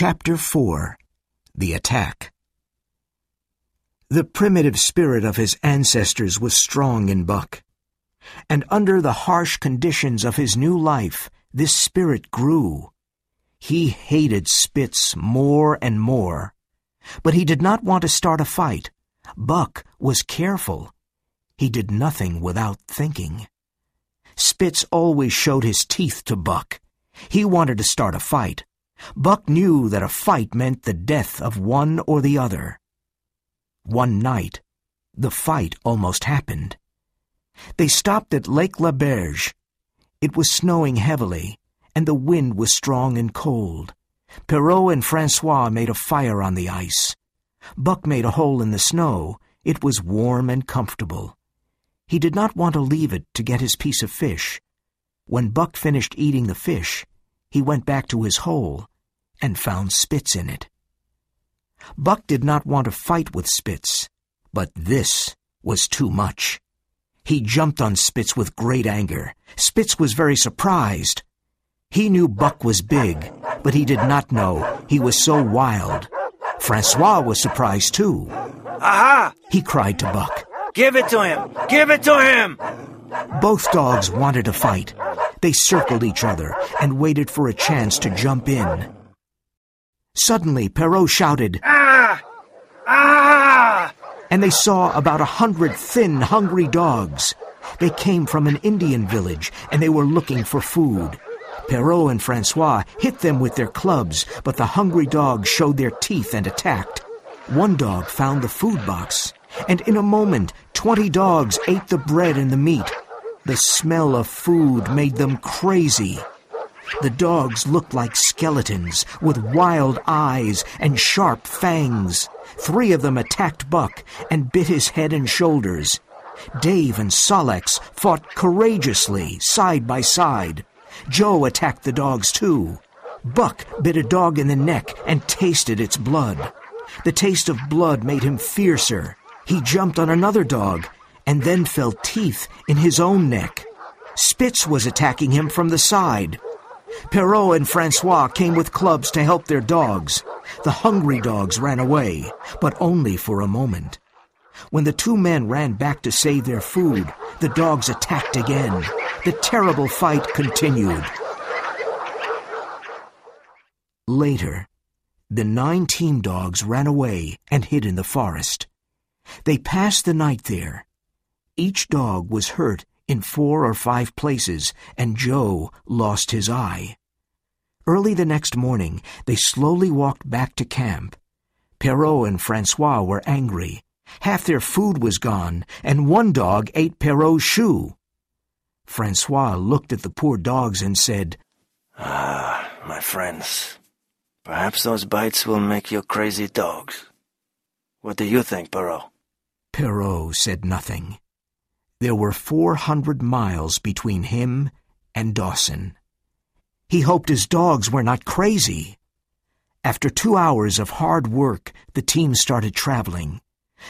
Chapter 4 The Attack The primitive spirit of his ancestors was strong in Buck, and under the harsh conditions of his new life, this spirit grew. He hated Spitz more and more, but he did not want to start a fight. Buck was careful. He did nothing without thinking. Spitz always showed his teeth to Buck. He wanted to start a fight. Buck knew that a fight meant the death of one or the other. One night, the fight almost happened. They stopped at Lake La Berge. It was snowing heavily, and the wind was strong and cold. Perrault and Francois made a fire on the ice. Buck made a hole in the snow. It was warm and comfortable. He did not want to leave it to get his piece of fish. When Buck finished eating the fish, he went back to his hole and found Spitz in it. Buck did not want to fight with Spitz, but this was too much. He jumped on Spitz with great anger. Spitz was very surprised. He knew Buck was big, but he did not know he was so wild. Francois was surprised too. Aha! He cried to Buck. Give it to him! Give it to him! Both dogs wanted to fight. They circled each other and waited for a chance to jump in. Suddenly, Perrault shouted, Ah! Ah! and they saw about a hundred thin, hungry dogs. They came from an Indian village, and they were looking for food. Perrault and Francois hit them with their clubs, but the hungry dogs showed their teeth and attacked. One dog found the food box, and in a moment, twenty dogs ate the bread and the meat. The smell of food made them crazy. The dogs looked like skeletons with wild eyes and sharp fangs. Three of them attacked Buck and bit his head and shoulders. Dave and Sol-leks fought courageously, side by side. Joe attacked the dogs too. Buck bit a dog in the neck and tasted its blood. The taste of blood made him fiercer. He jumped on another dog and then felt teeth in his own neck. Spitz was attacking him from the side. Perrault and Francois came with clubs to help their dogs. The hungry dogs ran away, but only for a moment. When the two men ran back to save their food, the dogs attacked again. The terrible fight continued. Later, the nine team dogs ran away and hid in the forest. They passed the night there. Each dog was hurt in four or five places, and Joe lost his eye. Early the next morning, they slowly walked back to camp. Perrault and Francois were angry. Half their food was gone, and one dog ate Perrault's shoe. Francois looked at the poor dogs and said, Ah, my friends. Perhaps those bites will make you crazy dogs. What do you think, Perrault? Perrault said nothing. There were four hundred miles between him and Dawson. He hoped his dogs were not crazy. After two hours of hard work, the team started traveling.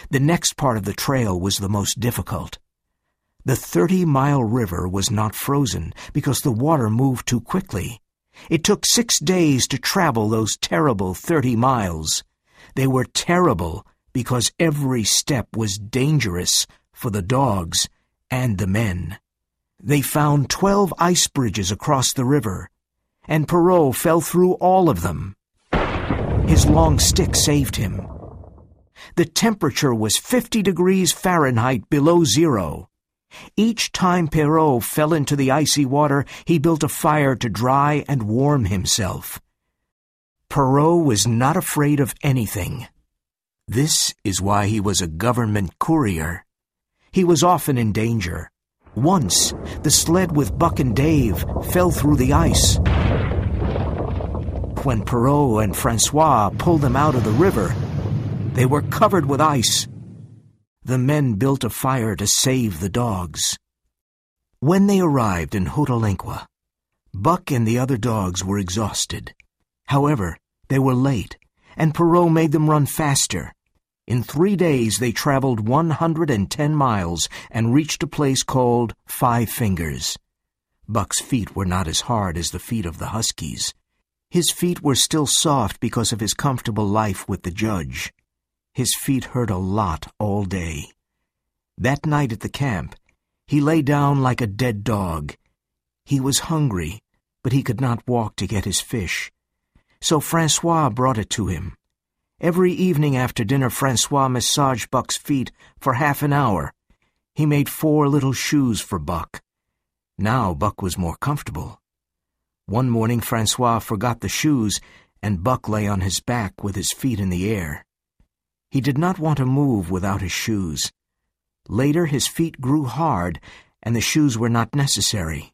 The next part of the trail was the most difficult. The 30 mile river was not frozen because the water moved too quickly. It took six days to travel those terrible 30 miles. They were terrible because every step was dangerous for the dogs and the men. They found 12 ice bridges across the river, and Perrault fell through all of them. His long stick saved him. The temperature was 50 degrees Fahrenheit below zero. Each time Perrault fell into the icy water, he built a fire to dry and warm himself. Perrault was not afraid of anything. This is why he was a government courier. He was often in danger. Once, the sled with Buck and Dave fell through the ice. When Perrault and Francois pulled them out of the river, they were covered with ice. The men built a fire to save the dogs. When they arrived in Hootalinqua, Buck and the other dogs were exhausted. However, they were late, and Perrault made them run faster. In three days they traveled 110 miles and reached a place called Five Fingers. Buck's feet were not as hard as the feet of the Huskies. His feet were still soft because of his comfortable life with the judge. His feet hurt a lot all day. That night at the camp, he lay down like a dead dog. He was hungry, but he could not walk to get his fish. So Francois brought it to him. Every evening after dinner, Francois massaged Buck's feet for half an hour. He made four little shoes for Buck. Now Buck was more comfortable. One morning, Francois forgot the shoes, and Buck lay on his back with his feet in the air. He did not want to move without his shoes. Later, his feet grew hard, and the shoes were not necessary.